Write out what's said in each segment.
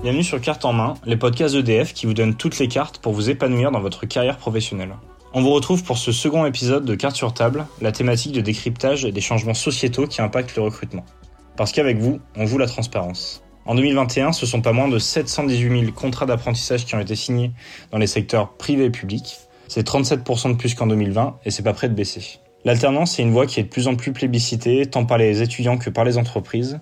Bienvenue sur Carte en main, les podcasts EDF qui vous donnent toutes les cartes pour vous épanouir dans votre carrière professionnelle. On vous retrouve pour ce second épisode de Carte sur table, la thématique de décryptage des changements sociétaux qui impactent le recrutement. Parce qu'avec vous, on joue la transparence. En 2021, ce sont pas moins de 718 000 contrats d'apprentissage qui ont été signés dans les secteurs privés et publics. C'est 37% de plus qu'en 2020 et c'est pas prêt de baisser. L'alternance est une voie qui est de plus en plus plébiscitée tant par les étudiants que par les entreprises.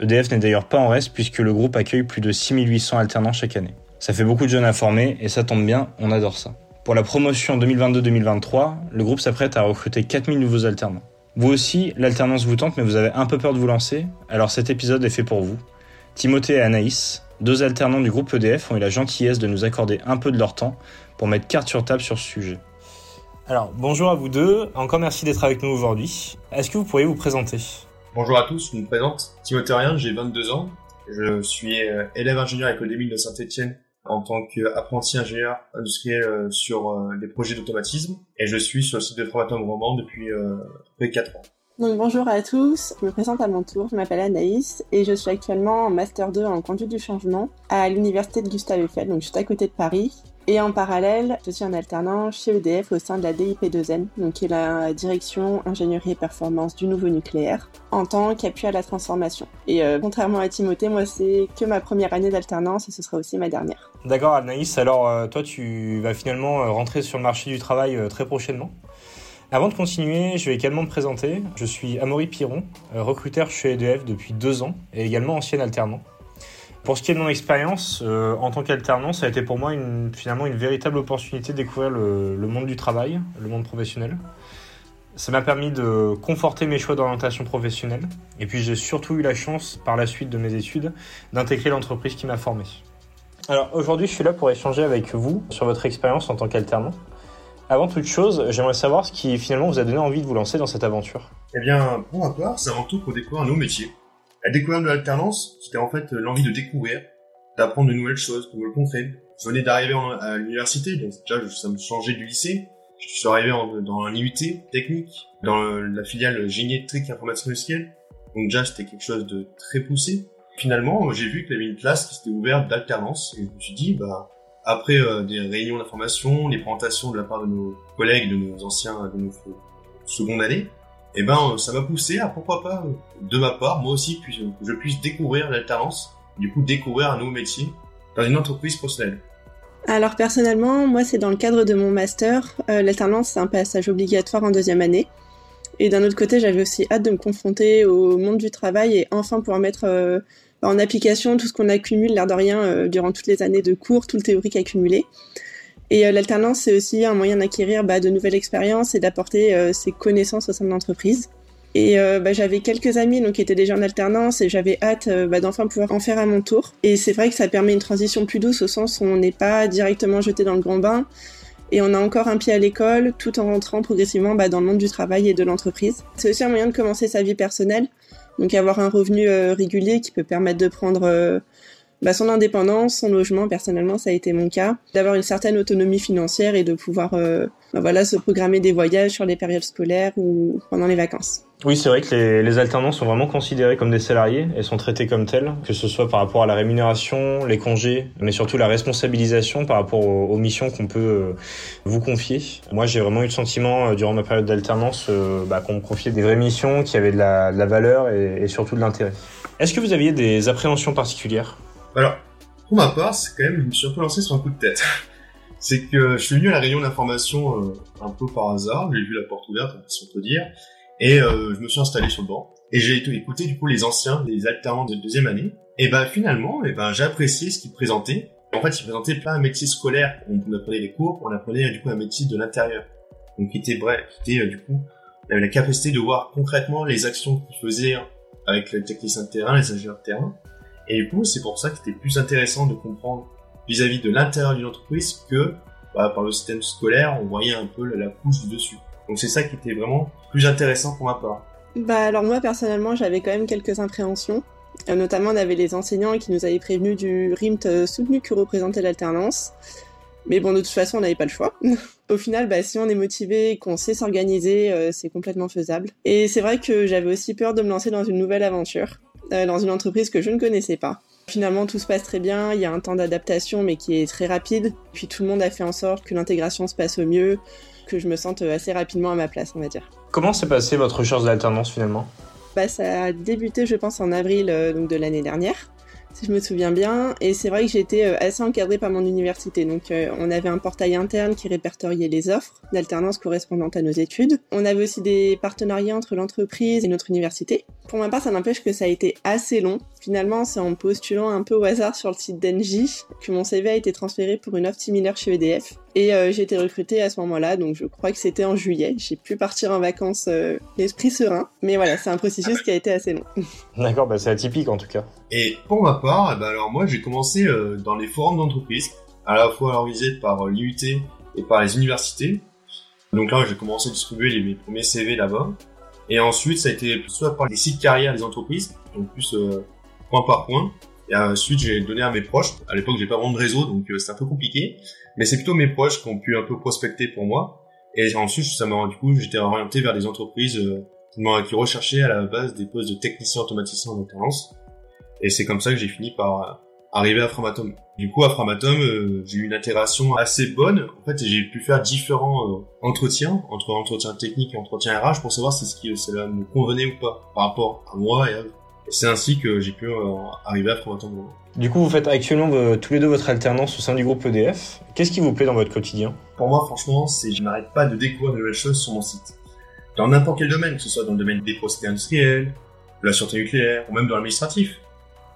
EDF n'est d'ailleurs pas en reste puisque le groupe accueille plus de 6800 alternants chaque année. Ça fait beaucoup de jeunes à former et ça tombe bien, on adore ça. Pour la promotion 2022-2023, le groupe s'apprête à recruter 4000 nouveaux alternants. Vous aussi, l'alternance vous tente mais vous avez un peu peur de vous lancer Alors cet épisode est fait pour vous. Timothée et Anaïs, deux alternants du groupe EDF, ont eu la gentillesse de nous accorder un peu de leur temps pour mettre carte sur table sur ce sujet. Alors, bonjour à vous deux, encore merci d'être avec nous aujourd'hui. Est-ce que vous pourriez vous présenter? Bonjour à tous, je me présente Timothée Rien, j'ai 22 ans. Je suis euh, élève ingénieur mines de Saint-Etienne en tant qu'apprenti ingénieur industriel euh, sur euh, des projets d'automatisme et je suis sur le site de formateur Roman depuis près de 4 ans. Donc bonjour à tous, je me présente à mon tour, je m'appelle Anaïs et je suis actuellement en Master 2 en conduite du changement à l'université de Gustave Eiffel, donc juste à côté de Paris. Et en parallèle, je suis en alternant chez EDF au sein de la DIP2N, donc qui est la direction ingénierie et performance du nouveau nucléaire, en tant qu'appui à la transformation. Et euh, contrairement à Timothée, moi c'est que ma première année d'alternance et ce sera aussi ma dernière. D'accord Anaïs, alors euh, toi tu vas finalement euh, rentrer sur le marché du travail très prochainement avant de continuer, je vais également me présenter. Je suis Amaury Piron, recruteur chez EDF depuis deux ans et également ancien alternant. Pour ce qui est de mon expérience, euh, en tant qu'alternant, ça a été pour moi une, finalement une véritable opportunité de découvrir le, monde du travail, le monde professionnel. Ça m'a permis de conforter mes choix d'orientation professionnelle. Et puis j'ai surtout eu la chance, par la suite de mes études, d'intégrer l'entreprise qui m'a formé. Alors aujourd'hui, je suis là pour échanger avec vous sur votre expérience en tant qu'alternant. Avant toute chose, j'aimerais savoir ce qui finalement vous a donné envie de vous lancer dans cette aventure. Eh bien, pour ma part, c'est avant tout pour découvrir un nouveau métier. La découverte de l'alternance, c'était en fait l'envie de découvrir, d'apprendre de nouvelles choses, pour le concret. Je venais d'arriver à l'université, donc déjà ça me changeait du lycée. Je suis arrivé dans un IUT technique, dans la filiale génie électrique et informatique industrielle. Donc déjà c'était quelque chose de très poussé. Finalement, j'ai vu qu'il y avait une classe qui s'était ouverte d'alternance et je me suis dit, bah après euh, des réunions d'information, les présentations de la part de nos collègues, de nos anciens, de nos secondes années, eh ben ça m'a poussé à pourquoi pas, de ma part, moi aussi, que je puisse découvrir l'alternance, du coup découvrir un nouveau métier dans une entreprise professionnelle. Alors personnellement, moi c'est dans le cadre de mon master. Euh, l'alternance c'est un passage obligatoire en deuxième année. Et d'un autre côté, j'avais aussi hâte de me confronter au monde du travail et enfin pouvoir mettre euh, en application tout ce qu'on accumule, l'air de rien, euh, durant toutes les années de cours, tout le théorique accumulé. Et euh, l'alternance, c'est aussi un moyen d'acquérir bah, de nouvelles expériences et d'apporter euh, ses connaissances au sein de l'entreprise. Et bah, j'avais quelques amis donc, qui étaient déjà en alternance et j'avais hâte bah, d'enfin pouvoir en faire à mon tour. Et c'est vrai que ça permet une transition plus douce au sens où on n'est pas directement jeté dans le grand bain et on a encore un pied à l'école tout en rentrant progressivement dans le monde du travail et de l'entreprise. C'est aussi un moyen de commencer sa vie personnelle donc avoir un revenu euh, régulier qui peut permettre de prendre euh, bah, son indépendance, son logement, personnellement ça a été mon cas, d'avoir une certaine autonomie financière et de pouvoir euh, bah, voilà, se programmer des voyages sur les périodes scolaires ou pendant les vacances. Oui, c'est vrai que les, les, alternants sont vraiment considérés comme des salariés et sont traités comme tels, que ce soit par rapport à la rémunération, les congés, mais surtout la responsabilisation par rapport aux, missions qu'on peut euh, vous confier. Moi, j'ai vraiment eu le sentiment, euh, durant ma période d'alternance, bah, qu'on me confiait des vraies missions qui avaient de la, de la valeur et, surtout de l'intérêt. Est-ce que vous aviez des appréhensions particulières? Alors, pour ma part, c'est quand même, je me suis un peu lancé sur un coup de tête. c'est que je suis venu à la réunion d'information un peu par hasard, j'ai vu la porte ouverte, si on peut dire, et euh, je me suis installé sur le banc. Et j'ai écouté du coup les anciens, les alternants de deuxième année. Et ben finalement, et ben j'ai apprécié ce qu'ils présentaient. En fait, ils présentaient pas un métier scolaire on apprenait les cours, on apprenait du coup un métier de l'intérieur. Donc qui était vrai, qui était euh, du coup avait la capacité de voir concrètement les actions qu'ils faisaient avec les techniciens de terrain, les ingénieurs de terrain. Et du coup, c'est pour ça que c'était plus intéressant de comprendre vis-à-vis de l'intérieur d'une entreprise que bah, par le système scolaire, on voyait un peu la couche du dessus. Donc c'est ça qui était vraiment plus intéressant pour ma part. Bah alors moi personnellement j'avais quand même quelques appréhensions. Euh, notamment on avait les enseignants qui nous avaient prévenu du RIMT euh, soutenu que représentait l'alternance. Mais bon de toute façon on n'avait pas le choix. Au final bah, si on est motivé qu'on sait s'organiser euh, c'est complètement faisable. Et c'est vrai que j'avais aussi peur de me lancer dans une nouvelle aventure, dans une entreprise que je ne connaissais pas. Finalement, tout se passe très bien. Il y a un temps d'adaptation, mais qui est très rapide. Puis tout le monde a fait en sorte que l'intégration se passe au mieux, que je me sente assez rapidement à ma place, on va dire. Comment s'est passée votre recherche d'alternance finalement? Bah, Ça a débuté, je pense, en avril euh, donc de l'année dernière si je me souviens bien. Et c'est vrai que j'étais euh, assez encadrée par mon université. Donc, euh, on avait un portail interne qui répertoriait les offres d'alternance correspondantes à nos études. On avait aussi des partenariats entre l'entreprise et notre université. Pour ma part, ça n'empêche que ça a été assez long. Finalement, c'est en postulant un peu au hasard sur le site d'Engie que mon CV a été transféré pour une offre similaire chez EDF. Et euh, j'ai été recrutée à ce moment-là, donc je crois que c'était en juillet. J'ai pu partir en vacances euh, l'esprit serein. Mais voilà, c'est un processus qui a été assez long. D'accord, bah c'est atypique en tout cas. Et pour ma part, bah alors moi j'ai commencé euh, dans les forums d'entreprise, à la fois organisés par l'IUT et par les universités. Donc là, j'ai commencé à distribuer mes premiers CV là-bas. Et ensuite, ça a été soit par les sites carrières des entreprises, donc plus point par point. Et ensuite, j'ai donné à mes proches. À l'époque, j'ai pas vraiment de réseau, donc c'est un peu compliqué. Mais c'est plutôt mes proches qui ont pu un peu prospecter pour moi. Et ensuite, ça m'a du coup, j'étais orienté vers des entreprises euh, qui recherchaient à la base des postes de technicien automaticien en alternance. Et c'est comme ça que j'ai fini par euh, arriver à Framatom. Du coup, à Framatom, euh, j'ai eu une intégration assez bonne. En fait, j'ai pu faire différents entretiens, entre entretien technique et entretien RH, pour savoir si ce qui cela me convenait ou pas par rapport à moi et à eux. Et c'est ainsi que j'ai pu arriver à Framatom. Du coup, vous faites actuellement tous les deux votre alternance au sein du groupe EDF. Qu'est-ce qui vous plaît dans votre quotidien? Pour moi, franchement, c'est je n'arrête pas de découvrir de nouvelles choses sur mon site. Dans n'importe quel domaine, que ce soit dans le domaine des procédés industriels, de la sûreté nucléaire, ou même dans l'administratif.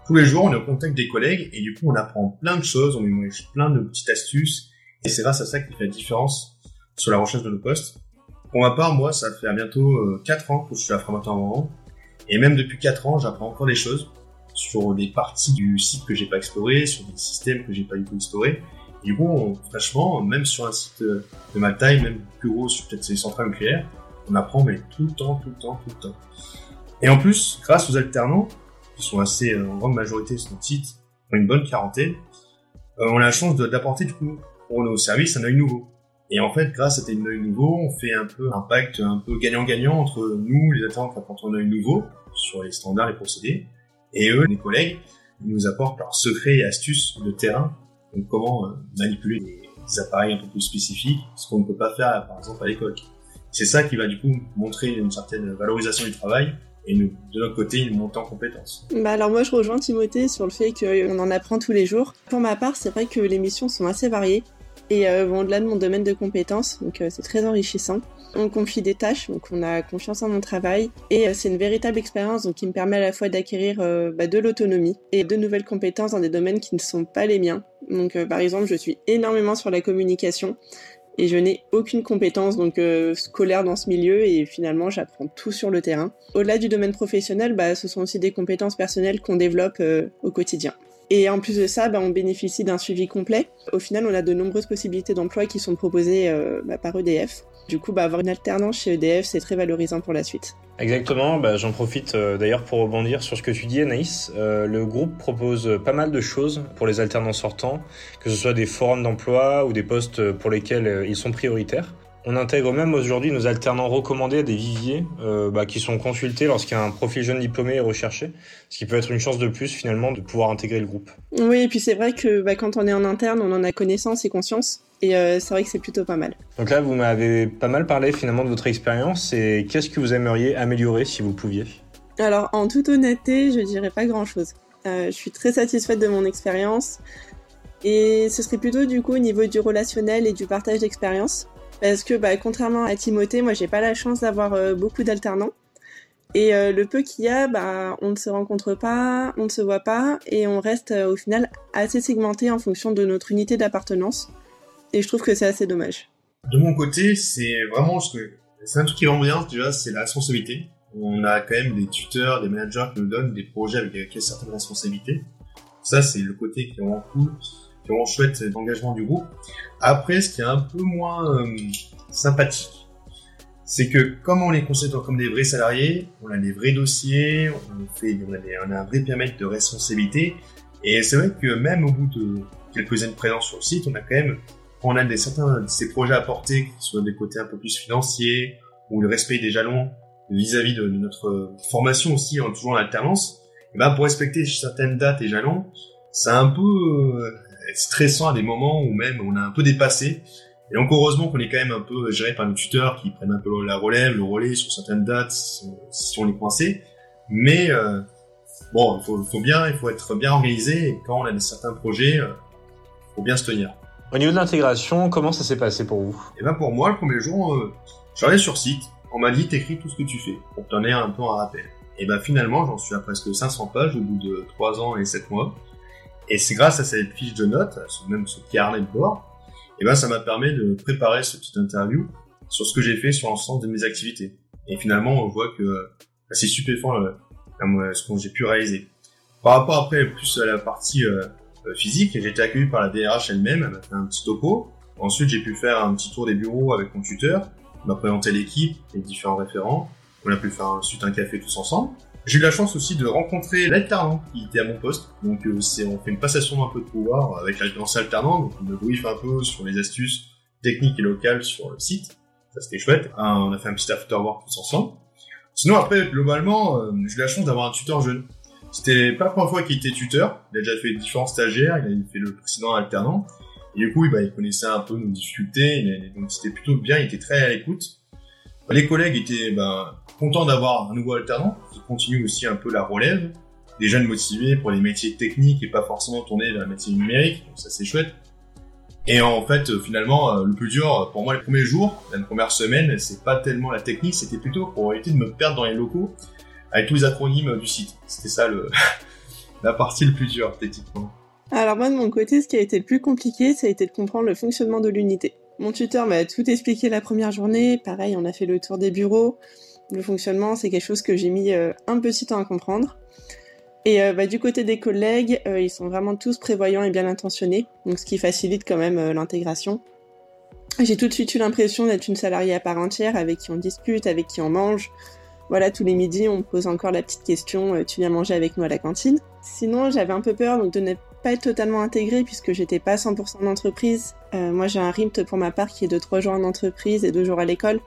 Tous les jours, on est au contact des collègues et du coup, on apprend plein de choses, on mémorise plein de petites astuces. Et c'est grâce à ça qui fait la différence sur la recherche de nos postes. Pour ma part, moi, ça fait bientôt 4 euh, ans que je suis à Framateur Et même depuis 4 ans, j'apprends encore des choses sur des parties du site que j'ai pas exploré, sur des systèmes que j'ai pas du tout exploré. Et du coup, franchement, même sur un site de ma taille, même plus gros sur peut-être ces centrales nucléaires, on apprend mais tout le temps, tout le temps, tout le temps. Et en plus, grâce aux alternants, qui sont assez euh, en grande majorité sur notre site, une bonne quarantaine, euh, on a la chance d'apporter du coup pour nos services un œil nouveau. Et en fait, grâce à cet œil nouveau, on fait un peu un pacte un peu gagnant-gagnant entre nous, les alternants qui apportent un œil nouveau sur les standards, les procédés, et eux, les collègues, ils nous apportent leurs secrets et astuces de terrain, donc comment euh, manipuler des appareils un peu plus spécifiques, ce qu'on ne peut pas faire par exemple à l'école. C'est ça qui va du coup montrer une certaine valorisation du travail et de notre côté une montée en compétences. Bah alors moi je rejoins Timothée sur le fait qu'on en apprend tous les jours. Pour ma part, c'est vrai que les missions sont assez variées et euh, au-delà de mon domaine de compétences, donc euh, c'est très enrichissant. On confie des tâches, donc on a confiance en mon travail et euh, c'est une véritable expérience qui me permet à la fois d'acquérir bah, de l'autonomie et de nouvelles compétences dans des domaines qui ne sont pas les miens. Donc par exemple, je suis énormément sur la communication et je n'ai aucune compétence donc scolaire dans ce milieu et finalement j'apprends tout sur le terrain. Au-delà du domaine professionnel, bah, ce sont aussi des compétences personnelles qu'on développe au quotidien. Et en plus de ça, bah, on bénéficie d'un suivi complet. Au final, on a de nombreuses possibilités d'emploi qui sont proposées euh, bah, par EDF. Du coup, bah, avoir une alternance chez EDF, c'est très valorisant pour la suite. Exactement, j'en profite euh, d'ailleurs pour rebondir sur ce que tu dis Anaïs. Euh, le groupe propose pas mal de choses pour les alternants sortants, que ce soit des forums d'emploi ou des postes pour lesquels ils sont prioritaires. On intègre même aujourd'hui nos alternants recommandés à des viviers euh, bah, qui sont consultés lorsqu'il y a un profil jeune diplômé recherché, ce qui peut être une chance de plus finalement de pouvoir intégrer le groupe. Oui, et puis c'est vrai que bah, quand on est en interne, on en a connaissance et conscience, et euh, c'est vrai que c'est plutôt pas mal. Donc là, vous m'avez pas mal parlé finalement de votre expérience, et qu'est-ce que vous aimeriez améliorer si vous pouviez? Alors en toute honnêteté, je dirais pas grand-chose. Euh, je suis très satisfaite de mon expérience. Et ce serait plutôt du coup au niveau du relationnel et du partage d'expérience. Parce que bah, contrairement à Timothée, moi j'ai pas la chance d'avoir euh, beaucoup d'alternants. Et euh, le peu qu'il y a, bah, on ne se rencontre pas, on ne se voit pas, et on reste euh, au final assez segmenté en fonction de notre unité d'appartenance. Et je trouve que c'est assez dommage. De mon côté, c'est vraiment ce que c'est un truc qui rend bien déjà, c'est la responsabilité. On a quand même des tuteurs, des managers qui nous donnent des projets avec, avec certaines responsabilités. Ça, c'est le côté qui est vraiment cool vraiment chouette l'engagement du groupe. Après, ce qui est un peu moins euh, sympathique, c'est que comme on les considère comme des vrais salariés, on a des vrais dossiers, on, fait, on, a, un vrai périmètre de responsabilité, et c'est vrai que même au bout de quelques années de présence sur le site, on a quand même, on a des certains de ces projets à porter, qui sont des côtés un peu plus financiers, ou le respect des jalons vis-à-vis de, notre formation aussi, en toujours en alternance, Et ben pour respecter certaines dates et jalons, c'est un peu euh, stressant à des moments où même on a un peu dépassé. Et donc heureusement qu'on est quand même un peu géré par nos tuteurs qui prennent un peu la relève, le relais sur certaines dates si on est coincé. Mais euh, bon, il faut, faut, bien, il faut être bien organisé et quand on a des certains projets, il euh, faut bien se tenir. Au niveau de l'intégration, comment ça s'est passé pour vous? Et eh ben pour moi, le premier jour, euh, j'allais sur site. On m'a dit t'écris tout ce que tu fais pour t'en un peu un rappel. Et ben finalement, j'en suis à presque 500 pages au bout de 3 ans et 7 mois. Et c'est grâce à cette fiche de notes, même ce carnet de bord, et ben ça m'a permis de préparer ce petit interview sur ce que j'ai fait sur l'ensemble de mes activités. Et finalement, on voit que bah, c'est stupéfiant ce que j'ai pu réaliser. Par rapport après plus à la partie euh, euh, physique, j'ai été accueilli par la DRH elle-même, elle m'a fait un petit topo. Ensuite, j'ai pu faire un petit tour des bureaux avec mon tuteur, m'a présenté l'équipe, les différents référents. On a pu faire ensuite un café tous ensemble. J'ai eu la chance aussi de rencontrer l'alternant qui était à mon poste. Donc euh, c'est on fait une passation d'un peu de pouvoir avec l'ancien alternant, donc on me brief un peu sur les astuces techniques et locales sur le site. Ça c'était chouette. on a fait un petit after work tous ensemble. Sinon après globalement, euh, j'ai eu la chance d'avoir un tuteur jeune. C'était pas la première fois qu'il était tuteur. Il a déjà fait différents stagiaires, il a fait le précédent alternant. Et du coup, bah, il connaissait un peu nos difficultés, donc c'était plutôt bien, il était très à l'écoute. Les collègues étaient bah, content d'avoir un nouveau alternant qui continue aussi un peu la relève, des jeunes motivés pour les métiers techniques et pas forcément tournés vers le métier numérique, donc ça c'est chouette. Et en fait, euh, finalement, euh, le plus dur pour moi les premiers jours, la première semaine, c'est pas tellement la technique, c'était plutôt pour éviter de me perdre dans les locaux avec tous les acronymes du site. C'était ça la partie le plus dure techniquement. Alors moi de mon côté, ce qui a été le plus compliqué, ça a été de comprendre le fonctionnement de l'unité. Mon tuteur m'a tout expliqué la première journée, pareil, on a fait le tour des bureaux, le fonctionnement, c'est quelque chose que j'ai mis euh, un petit temps à comprendre. Et euh, bah, du côté des collègues, euh, ils sont vraiment tous prévoyants et bien intentionnés, ce qui facilite quand même l'intégration. J'ai tout de suite eu l'impression d'être une salariée à part entière, avec qui on discute, avec qui on mange. Voilà, tous les midis, on me pose encore la petite question tu viens manger avec nous à la cantine? Sinon, j'avais un peu peur donc, de ne pas être totalement intégrée puisque j'étais pas 100% en entreprise. moi, j'ai un RIMT pour ma part qui est de 3 jours en entreprise et 2 jours à l'école.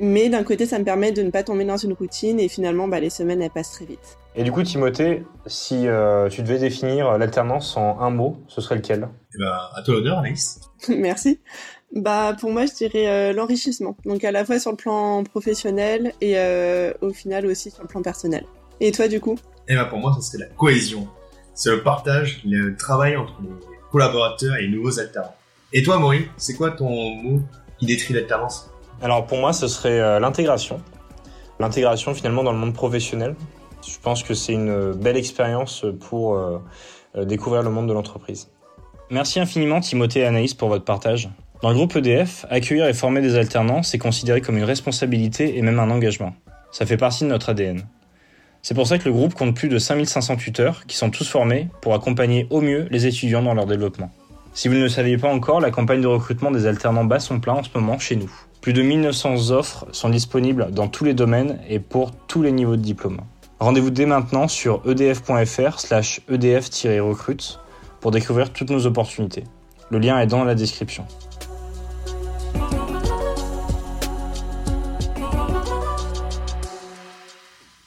Mais d'un côté, ça me permet de ne pas tomber dans une routine et finalement, bah, les semaines, elles passent très vite. Et du coup, Timothée, si euh, tu devais définir l'alternance en un mot, ce serait lequel? Eh ben, À toi l'honneur, Anaïs. Merci. Bah, pour moi, je dirais euh, l'enrichissement. Donc, à la fois sur le plan professionnel et euh, au final aussi sur le plan personnel. Et toi, du coup? Eh ben, pour moi, ce serait la cohésion. C'est le partage, le travail entre les collaborateurs et les nouveaux alternants. Et toi, Maurice, c'est quoi ton mot qui détruit l'alternance? Alors pour moi, ce serait euh, l'intégration. L'intégration finalement dans le monde professionnel. Je pense que c'est une belle expérience pour euh, euh, découvrir le monde de l'entreprise. Merci infiniment Timothée et Anaïs pour votre partage. Dans le groupe EDF, accueillir et former des alternants, c'est considéré comme une responsabilité et même un engagement. Ça fait partie de notre ADN. C'est pour ça que le groupe compte plus de 5500 tuteurs qui sont tous formés pour accompagner au mieux les étudiants dans leur développement. Si vous ne le saviez pas encore, la campagne de recrutement des alternants bat son plein en ce moment chez nous. Plus de 1900 offres sont disponibles dans tous les domaines et pour tous les niveaux de diplôme. Rendez-vous dès maintenant sur edf.fr slash edf-recrute pour découvrir toutes nos opportunités. Le lien est dans la description.